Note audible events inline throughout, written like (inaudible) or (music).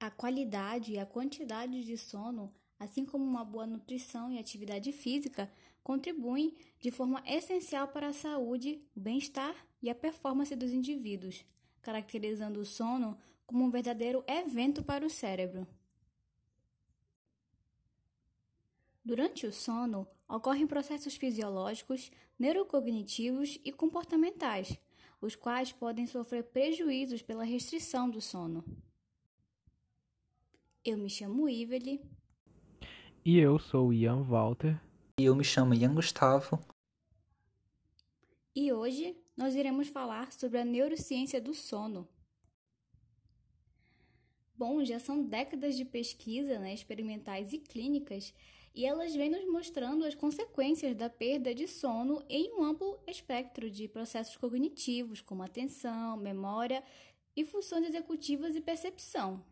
A qualidade e a quantidade de sono, assim como uma boa nutrição e atividade física, contribuem de forma essencial para a saúde, o bem-estar e a performance dos indivíduos, caracterizando o sono como um verdadeiro evento para o cérebro. Durante o sono, ocorrem processos fisiológicos, neurocognitivos e comportamentais, os quais podem sofrer prejuízos pela restrição do sono. Eu me chamo Iveli. E eu sou Ian Walter. E eu me chamo Ian Gustavo. E hoje nós iremos falar sobre a neurociência do sono. Bom, já são décadas de pesquisa né, experimentais e clínicas e elas vêm nos mostrando as consequências da perda de sono em um amplo espectro de processos cognitivos, como atenção, memória e funções executivas e percepção.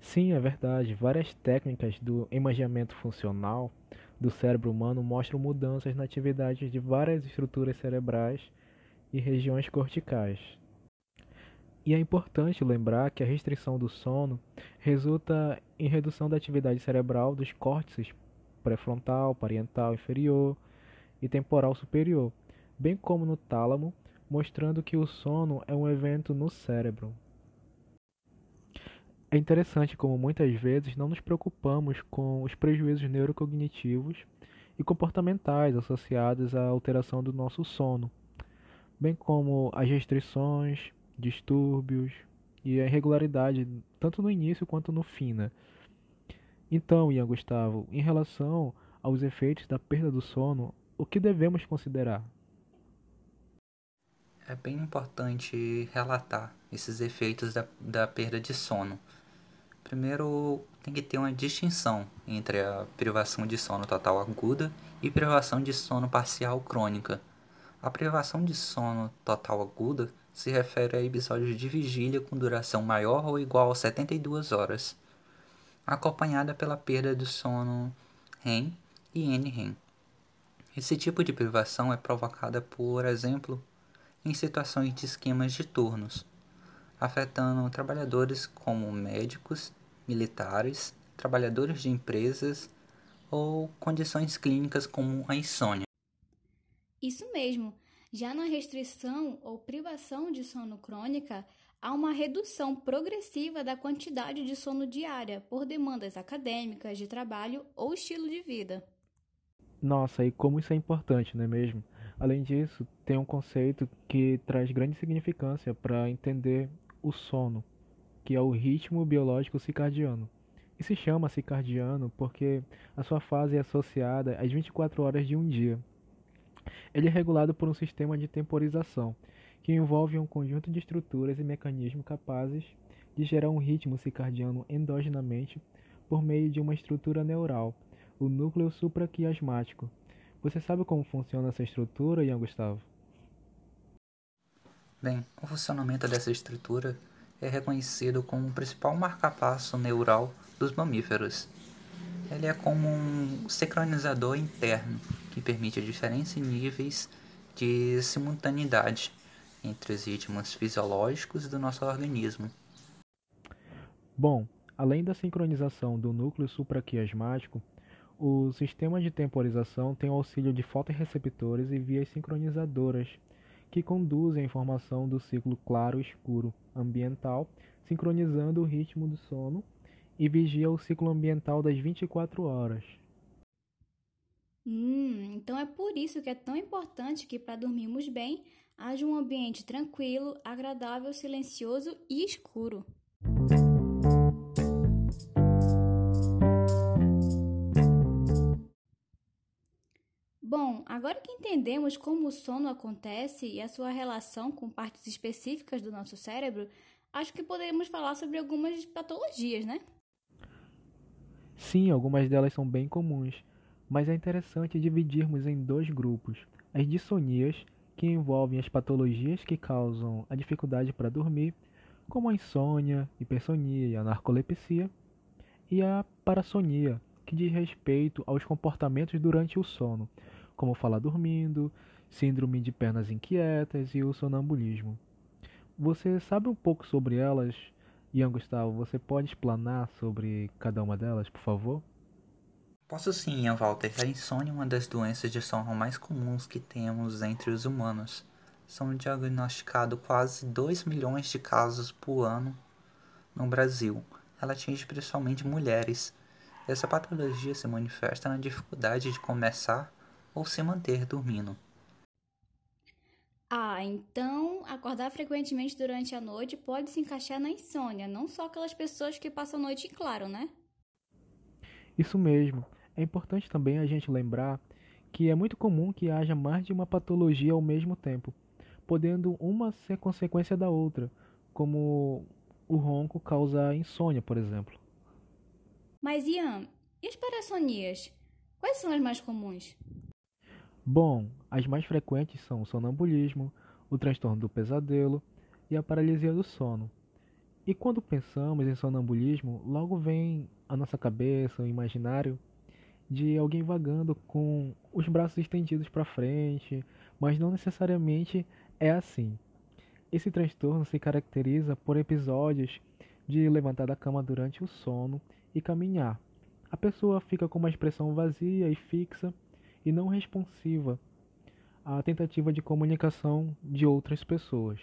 Sim, é verdade. Várias técnicas do imaginamento funcional do cérebro humano mostram mudanças na atividade de várias estruturas cerebrais e regiões corticais. E é importante lembrar que a restrição do sono resulta em redução da atividade cerebral dos córtices pré-frontal, parietal inferior e temporal superior, bem como no tálamo, mostrando que o sono é um evento no cérebro. É interessante como muitas vezes não nos preocupamos com os prejuízos neurocognitivos e comportamentais associados à alteração do nosso sono, bem como as restrições, distúrbios e a irregularidade tanto no início quanto no fim. Né? Então, Ian Gustavo, em relação aos efeitos da perda do sono, o que devemos considerar? É bem importante relatar esses efeitos da, da perda de sono Primeiro, tem que ter uma distinção entre a privação de sono total aguda e privação de sono parcial crônica. A privação de sono total aguda se refere a episódios de vigília com duração maior ou igual a 72 horas, acompanhada pela perda do sono REM e NREM. Esse tipo de privação é provocada, por exemplo, em situações de esquemas de turnos, afetando trabalhadores como médicos, militares, trabalhadores de empresas ou condições clínicas como a insônia. Isso mesmo. Já na restrição ou privação de sono crônica, há uma redução progressiva da quantidade de sono diária por demandas acadêmicas, de trabalho ou estilo de vida. Nossa, e como isso é importante, não é mesmo? Além disso, tem um conceito que traz grande significância para entender o sono, que é o ritmo biológico circadiano. E se chama circadiano porque a sua fase é associada às 24 horas de um dia. Ele é regulado por um sistema de temporização, que envolve um conjunto de estruturas e mecanismos capazes de gerar um ritmo circadiano endogenamente por meio de uma estrutura neural, o núcleo supraquiasmático. Você sabe como funciona essa estrutura, Ian Gustavo? Bem, o funcionamento dessa estrutura é reconhecido como o principal marcapasso neural dos mamíferos. Ele é como um sincronizador interno que permite diferentes níveis de simultaneidade entre os ritmos fisiológicos do nosso organismo. Bom, além da sincronização do núcleo supraquiasmático, o sistema de temporização tem o auxílio de fotoreceptores e vias sincronizadoras que conduzem a informação do ciclo claro-escuro ambiental, sincronizando o ritmo do sono e vigia o ciclo ambiental das 24 horas. Hum, então é por isso que é tão importante que para dormirmos bem haja um ambiente tranquilo, agradável, silencioso e escuro. Bom, agora que entendemos como o sono acontece e a sua relação com partes específicas do nosso cérebro, acho que poderíamos falar sobre algumas patologias, né? Sim, algumas delas são bem comuns, mas é interessante dividirmos em dois grupos: as dissonias, que envolvem as patologias que causam a dificuldade para dormir, como a insônia, hipersonia e a narcolepsia, e a parassonia, que diz respeito aos comportamentos durante o sono, como falar dormindo, síndrome de pernas inquietas e o sonambulismo. Você sabe um pouco sobre elas? Ian Gustavo, você pode explanar sobre cada uma delas, por favor? Posso sim, Ian Walter. A insônia é uma das doenças de sono mais comuns que temos entre os humanos. São diagnosticados quase 2 milhões de casos por ano no Brasil. Ela atinge principalmente mulheres. Essa patologia se manifesta na dificuldade de começar ou se manter dormindo. Ah, então acordar frequentemente durante a noite pode se encaixar na insônia, não só aquelas pessoas que passam a noite em claro, né? Isso mesmo. É importante também a gente lembrar que é muito comum que haja mais de uma patologia ao mesmo tempo, podendo uma ser consequência da outra, como o ronco causa insônia, por exemplo. Mas Ian, e as parassonias? Quais são as mais comuns? Bom, as mais frequentes são o sonambulismo, o transtorno do pesadelo e a paralisia do sono. E quando pensamos em sonambulismo, logo vem à nossa cabeça o imaginário de alguém vagando com os braços estendidos para frente, mas não necessariamente é assim. Esse transtorno se caracteriza por episódios de levantar da cama durante o sono e caminhar. A pessoa fica com uma expressão vazia e fixa e não responsiva à tentativa de comunicação de outras pessoas.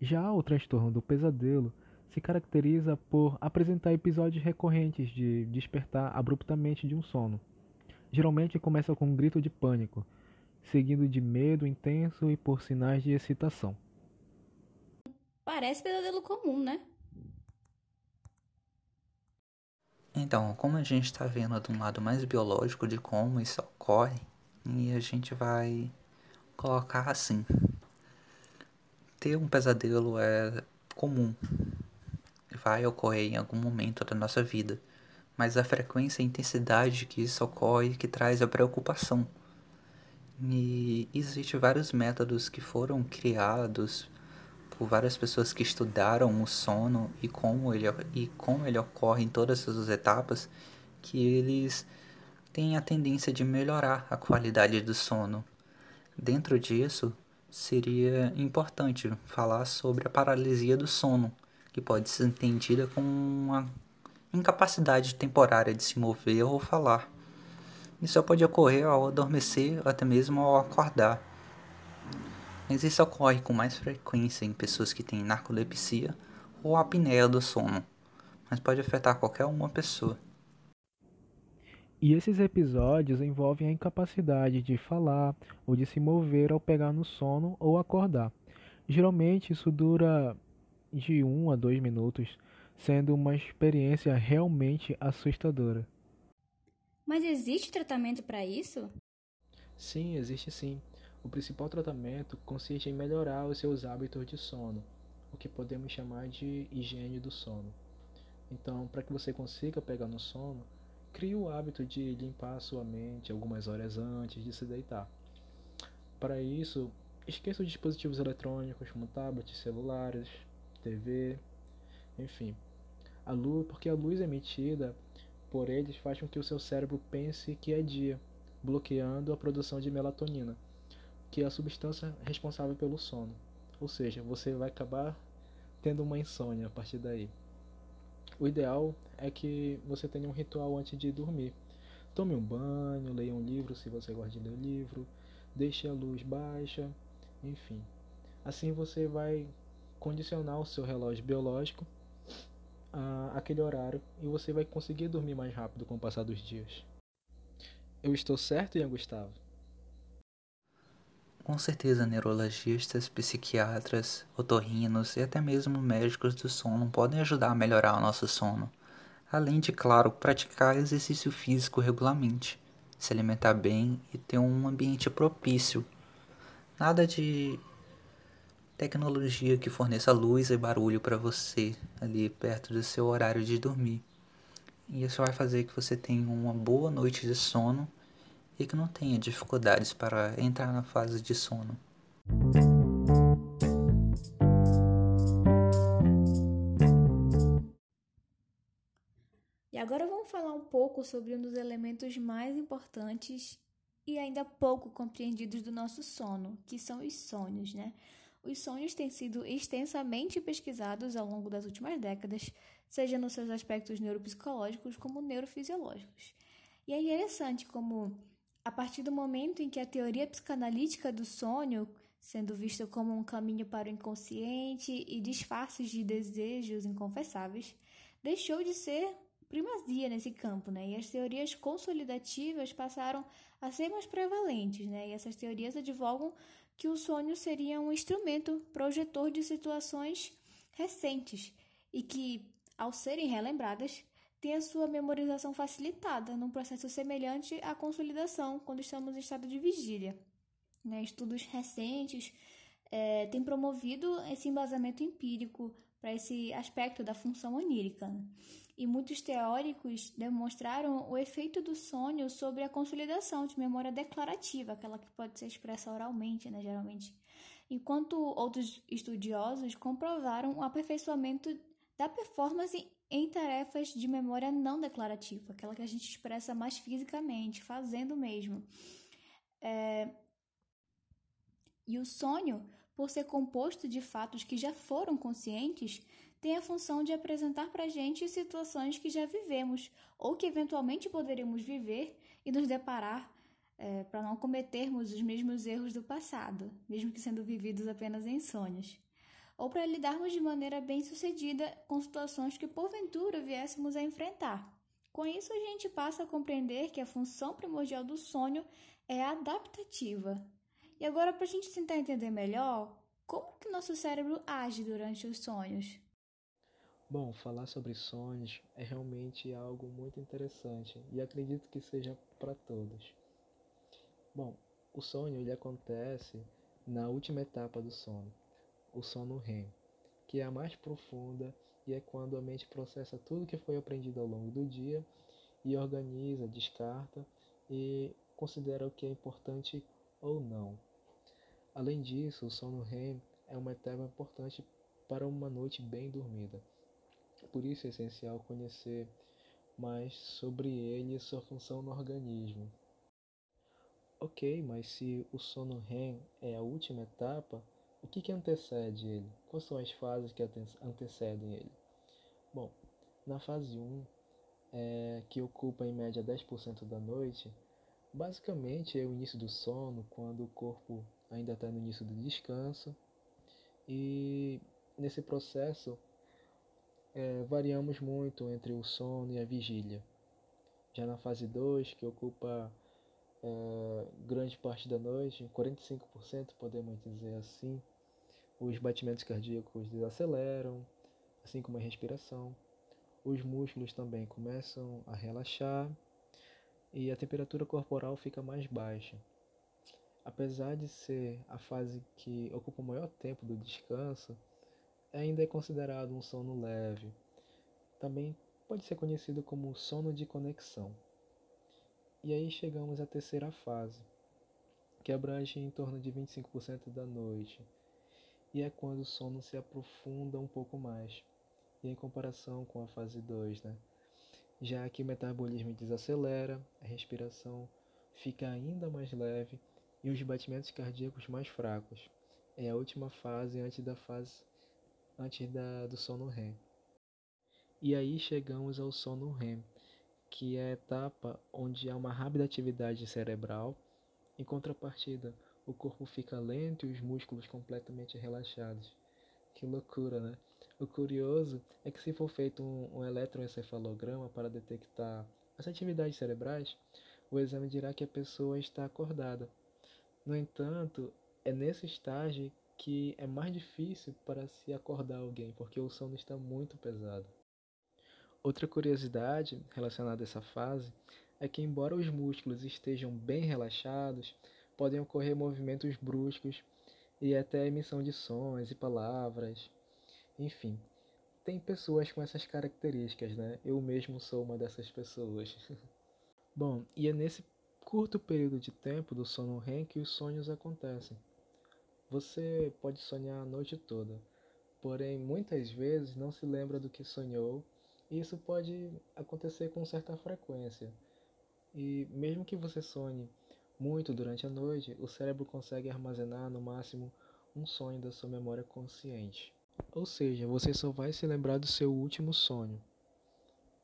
Já o transtorno do pesadelo se caracteriza por apresentar episódios recorrentes de despertar abruptamente de um sono. Geralmente começa com um grito de pânico, seguido de medo intenso e por sinais de excitação. Parece pesadelo comum, né? Então, como a gente está vendo de um lado mais biológico de como isso ocorre, e a gente vai colocar assim: ter um pesadelo é comum, vai ocorrer em algum momento da nossa vida, mas a frequência e a intensidade que isso ocorre que traz a preocupação. E existem vários métodos que foram criados por várias pessoas que estudaram o sono e como ele, e como ele ocorre em todas as etapas, que eles têm a tendência de melhorar a qualidade do sono. Dentro disso, seria importante falar sobre a paralisia do sono, que pode ser entendida como uma incapacidade temporária de se mover ou falar. Isso pode ocorrer ao adormecer ou até mesmo ao acordar mas isso ocorre com mais frequência em pessoas que têm narcolepsia ou apneia do sono, mas pode afetar qualquer uma pessoa. E esses episódios envolvem a incapacidade de falar ou de se mover ao pegar no sono ou acordar. Geralmente isso dura de 1 um a 2 minutos, sendo uma experiência realmente assustadora. Mas existe tratamento para isso? Sim, existe sim. O principal tratamento consiste em melhorar os seus hábitos de sono, o que podemos chamar de higiene do sono. Então, para que você consiga pegar no sono, crie o hábito de limpar a sua mente algumas horas antes de se deitar. Para isso, esqueça os dispositivos eletrônicos como tablets, celulares, TV, enfim. A luz, porque a luz emitida por eles faz com que o seu cérebro pense que é dia, bloqueando a produção de melatonina que é a substância responsável pelo sono. Ou seja, você vai acabar tendo uma insônia a partir daí. O ideal é que você tenha um ritual antes de dormir. Tome um banho, leia um livro se você gosta de ler livro, deixe a luz baixa, enfim. Assim você vai condicionar o seu relógio biológico a aquele horário e você vai conseguir dormir mais rápido com o passar dos dias. Eu estou certo, Ian Gustavo? Com certeza, neurologistas, psiquiatras, otorrinos e até mesmo médicos do sono podem ajudar a melhorar o nosso sono, além de, claro, praticar exercício físico regularmente, se alimentar bem e ter um ambiente propício. Nada de tecnologia que forneça luz e barulho para você ali perto do seu horário de dormir. E isso vai fazer que você tenha uma boa noite de sono e que não tenha dificuldades para entrar na fase de sono. E agora vamos falar um pouco sobre um dos elementos mais importantes e ainda pouco compreendidos do nosso sono, que são os sonhos, né? Os sonhos têm sido extensamente pesquisados ao longo das últimas décadas, seja nos seus aspectos neuropsicológicos como neurofisiológicos. E é interessante como, a partir do momento em que a teoria psicanalítica do sonho, sendo vista como um caminho para o inconsciente e disfarces de desejos inconfessáveis, deixou de ser primazia nesse campo, né? E as teorias consolidativas passaram a ser mais prevalentes, né? E essas teorias advogam que o sonho seria um instrumento projetor de situações recentes e que, ao serem relembradas, tem a sua memorização facilitada num processo semelhante à consolidação quando estamos em estado de vigília. Né? Estudos recentes é, têm promovido esse embasamento empírico para esse aspecto da função onírica. E muitos teóricos demonstraram o efeito do sonho sobre a consolidação de memória declarativa, aquela que pode ser expressa oralmente, né, geralmente. Enquanto outros estudiosos comprovaram o aperfeiçoamento da performance em tarefas de memória não declarativa, aquela que a gente expressa mais fisicamente, fazendo mesmo. É... E o sonho, por ser composto de fatos que já foram conscientes, tem a função de apresentar para a gente situações que já vivemos ou que eventualmente poderíamos viver e nos deparar é, para não cometermos os mesmos erros do passado, mesmo que sendo vividos apenas em sonhos. Ou para lidarmos de maneira bem sucedida com situações que porventura viéssemos a enfrentar. Com isso, a gente passa a compreender que a função primordial do sonho é adaptativa. E agora, para a gente tentar entender melhor, como que nosso cérebro age durante os sonhos? Bom, falar sobre sonhos é realmente algo muito interessante e acredito que seja para todos. Bom, o sonho ele acontece na última etapa do sono, o sono REM, que é a mais profunda e é quando a mente processa tudo que foi aprendido ao longo do dia e organiza, descarta e considera o que é importante ou não. Além disso, o sono REM é uma etapa importante para uma noite bem dormida por isso é essencial conhecer mais sobre ele e sua função no organismo. Ok, mas se o sono REM é a última etapa, o que, que antecede ele? Quais são as fases que antecedem ele? Bom, na fase 1, é, que ocupa em média 10% da noite, basicamente é o início do sono, quando o corpo ainda está no início do descanso, e nesse processo é, variamos muito entre o sono e a vigília. Já na fase 2, que ocupa é, grande parte da noite, 45% podemos dizer assim, os batimentos cardíacos desaceleram, assim como a respiração. Os músculos também começam a relaxar e a temperatura corporal fica mais baixa. Apesar de ser a fase que ocupa o maior tempo do descanso, ainda é considerado um sono leve. Também pode ser conhecido como sono de conexão. E aí chegamos à terceira fase, que abrange em torno de 25% da noite, e é quando o sono se aprofunda um pouco mais, e em comparação com a fase 2, né? Já que o metabolismo desacelera, a respiração fica ainda mais leve e os batimentos cardíacos mais fracos. É a última fase antes da fase antes da, do sono REM. E aí chegamos ao sono REM, que é a etapa onde há uma rápida atividade cerebral. Em contrapartida, o corpo fica lento e os músculos completamente relaxados. Que loucura, né? O curioso é que se for feito um, um eletroencefalograma para detectar as atividades cerebrais, o exame dirá que a pessoa está acordada. No entanto, é nesse estágio que é mais difícil para se acordar alguém, porque o sono está muito pesado. Outra curiosidade relacionada a essa fase é que, embora os músculos estejam bem relaxados, podem ocorrer movimentos bruscos e até emissão de sons e palavras. Enfim, tem pessoas com essas características, né? Eu mesmo sou uma dessas pessoas. (laughs) Bom, e é nesse curto período de tempo do sono REM que os sonhos acontecem. Você pode sonhar a noite toda, porém muitas vezes não se lembra do que sonhou, isso pode acontecer com certa frequência. E mesmo que você sonhe muito durante a noite, o cérebro consegue armazenar no máximo um sonho da sua memória consciente. Ou seja, você só vai se lembrar do seu último sonho.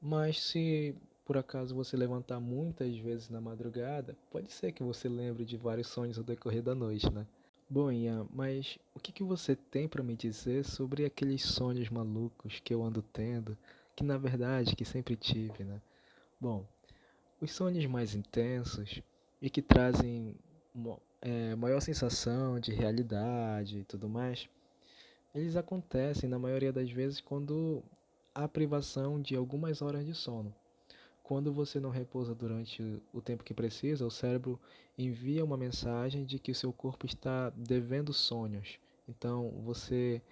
Mas se por acaso você levantar muitas vezes na madrugada, pode ser que você lembre de vários sonhos no decorrer da noite, né? Bom, Ian, mas o que, que você tem para me dizer sobre aqueles sonhos malucos que eu ando tendo, que na verdade que sempre tive, né? Bom, os sonhos mais intensos e que trazem é, maior sensação de realidade e tudo mais, eles acontecem na maioria das vezes quando há privação de algumas horas de sono. Quando você não repousa durante o tempo que precisa, o cérebro envia uma mensagem de que o seu corpo está devendo sonhos. Então você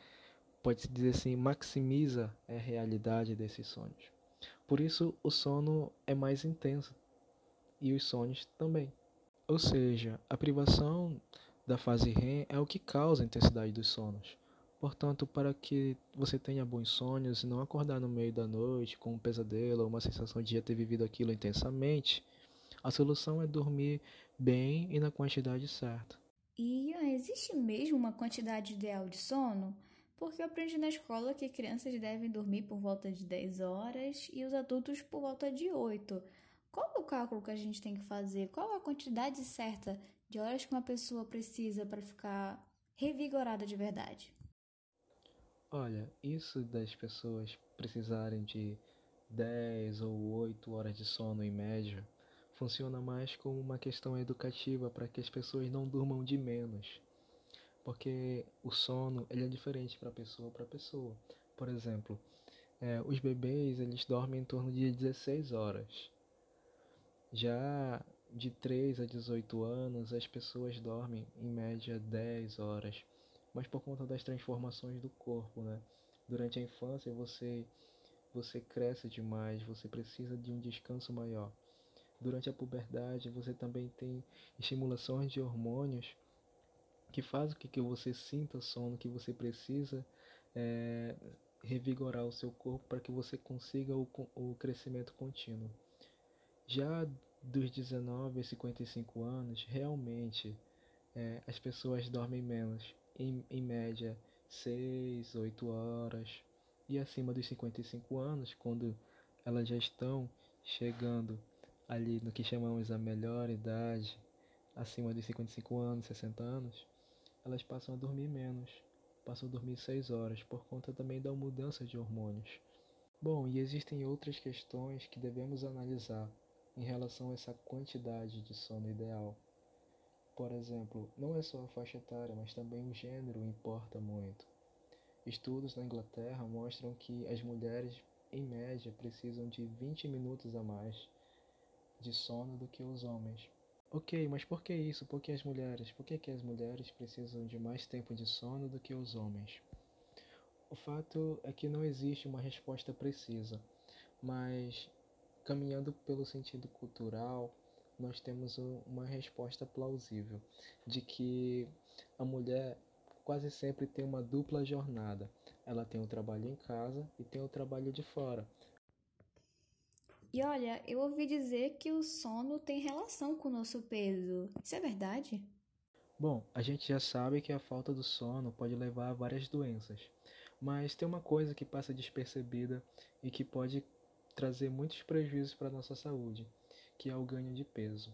pode dizer assim, maximiza a realidade desses sonhos. Por isso o sono é mais intenso e os sonhos também. Ou seja, a privação da fase REM é o que causa a intensidade dos sonos. Portanto, para que você tenha bons sonhos e não acordar no meio da noite com um pesadelo ou uma sensação de já ter vivido aquilo intensamente, a solução é dormir bem e na quantidade certa. E existe mesmo uma quantidade ideal de sono? Porque eu aprendi na escola que crianças devem dormir por volta de 10 horas e os adultos por volta de 8. Qual o cálculo que a gente tem que fazer? Qual a quantidade certa de horas que uma pessoa precisa para ficar revigorada de verdade? Olha, isso das pessoas precisarem de 10 ou 8 horas de sono em média funciona mais como uma questão educativa para que as pessoas não durmam de menos. Porque o sono ele é diferente para pessoa para pessoa. Por exemplo, é, os bebês eles dormem em torno de 16 horas. Já de 3 a 18 anos as pessoas dormem em média 10 horas mas por conta das transformações do corpo, né? Durante a infância você você cresce demais, você precisa de um descanso maior. Durante a puberdade você também tem estimulações de hormônios que fazem com que você sinta sono, que você precisa é, revigorar o seu corpo para que você consiga o, o crescimento contínuo. Já dos 19 a 55 anos, realmente é, as pessoas dormem menos em, em média 6, 8 horas. E acima dos 55 anos, quando elas já estão chegando ali no que chamamos a melhor idade, acima dos 55 anos, 60 anos, elas passam a dormir menos, passam a dormir 6 horas, por conta também da mudança de hormônios. Bom, e existem outras questões que devemos analisar em relação a essa quantidade de sono ideal. Por exemplo, não é só a faixa etária, mas também o gênero importa muito. Estudos na Inglaterra mostram que as mulheres, em média, precisam de 20 minutos a mais de sono do que os homens. Ok, mas por que isso? Por que as mulheres? Por que, que as mulheres precisam de mais tempo de sono do que os homens? O fato é que não existe uma resposta precisa, mas caminhando pelo sentido cultural, nós temos uma resposta plausível de que a mulher quase sempre tem uma dupla jornada. Ela tem o trabalho em casa e tem o trabalho de fora. E olha, eu ouvi dizer que o sono tem relação com o nosso peso. Isso é verdade? Bom, a gente já sabe que a falta do sono pode levar a várias doenças. Mas tem uma coisa que passa despercebida e que pode trazer muitos prejuízos para a nossa saúde que é o ganho de peso.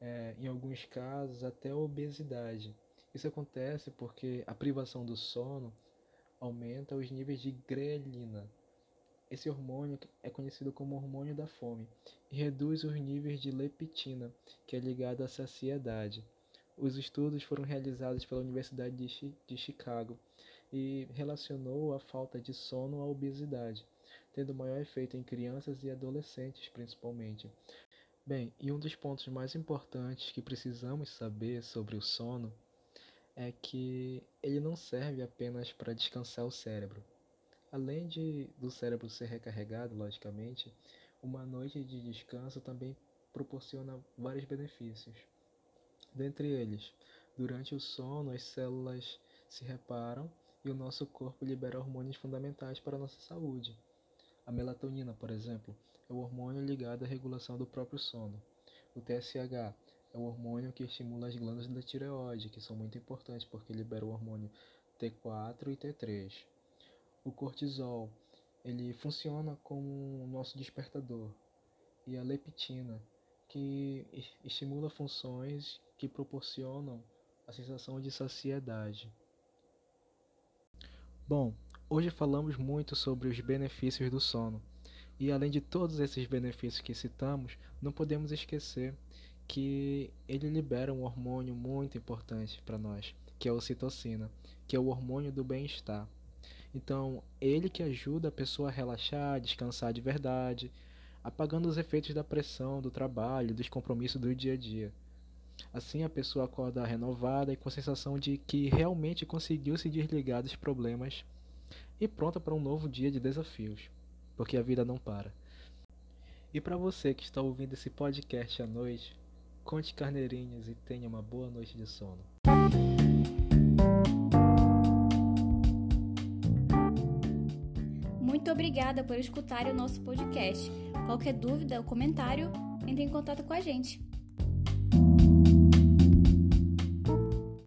É, em alguns casos, até a obesidade. Isso acontece porque a privação do sono aumenta os níveis de grelina. Esse hormônio é conhecido como hormônio da fome e reduz os níveis de leptina, que é ligado à saciedade. Os estudos foram realizados pela Universidade de Chicago e relacionou a falta de sono à obesidade, tendo maior efeito em crianças e adolescentes, principalmente. Bem, e um dos pontos mais importantes que precisamos saber sobre o sono é que ele não serve apenas para descansar o cérebro. Além de do cérebro ser recarregado, logicamente, uma noite de descanso também proporciona vários benefícios. Dentre eles, durante o sono, as células se reparam e o nosso corpo libera hormônios fundamentais para a nossa saúde. A melatonina, por exemplo, é o hormônio ligado à regulação do próprio sono. O TSH é o hormônio que estimula as glândulas da tireoide, que são muito importantes porque libera o hormônio T4 e T3. O cortisol, ele funciona como o nosso despertador. E a leptina, que estimula funções que proporcionam a sensação de saciedade. Bom, hoje falamos muito sobre os benefícios do sono. E além de todos esses benefícios que citamos, não podemos esquecer que ele libera um hormônio muito importante para nós, que é a ocitocina, que é o hormônio do bem-estar. Então, ele que ajuda a pessoa a relaxar, descansar de verdade, apagando os efeitos da pressão, do trabalho, dos compromissos do dia a dia. Assim a pessoa acorda renovada e com a sensação de que realmente conseguiu se desligar dos problemas e pronta para um novo dia de desafios, porque a vida não para. E para você que está ouvindo esse podcast à noite, conte carneirinhas e tenha uma boa noite de sono. Obrigada por escutar o nosso podcast. Qualquer dúvida ou comentário, entre em contato com a gente.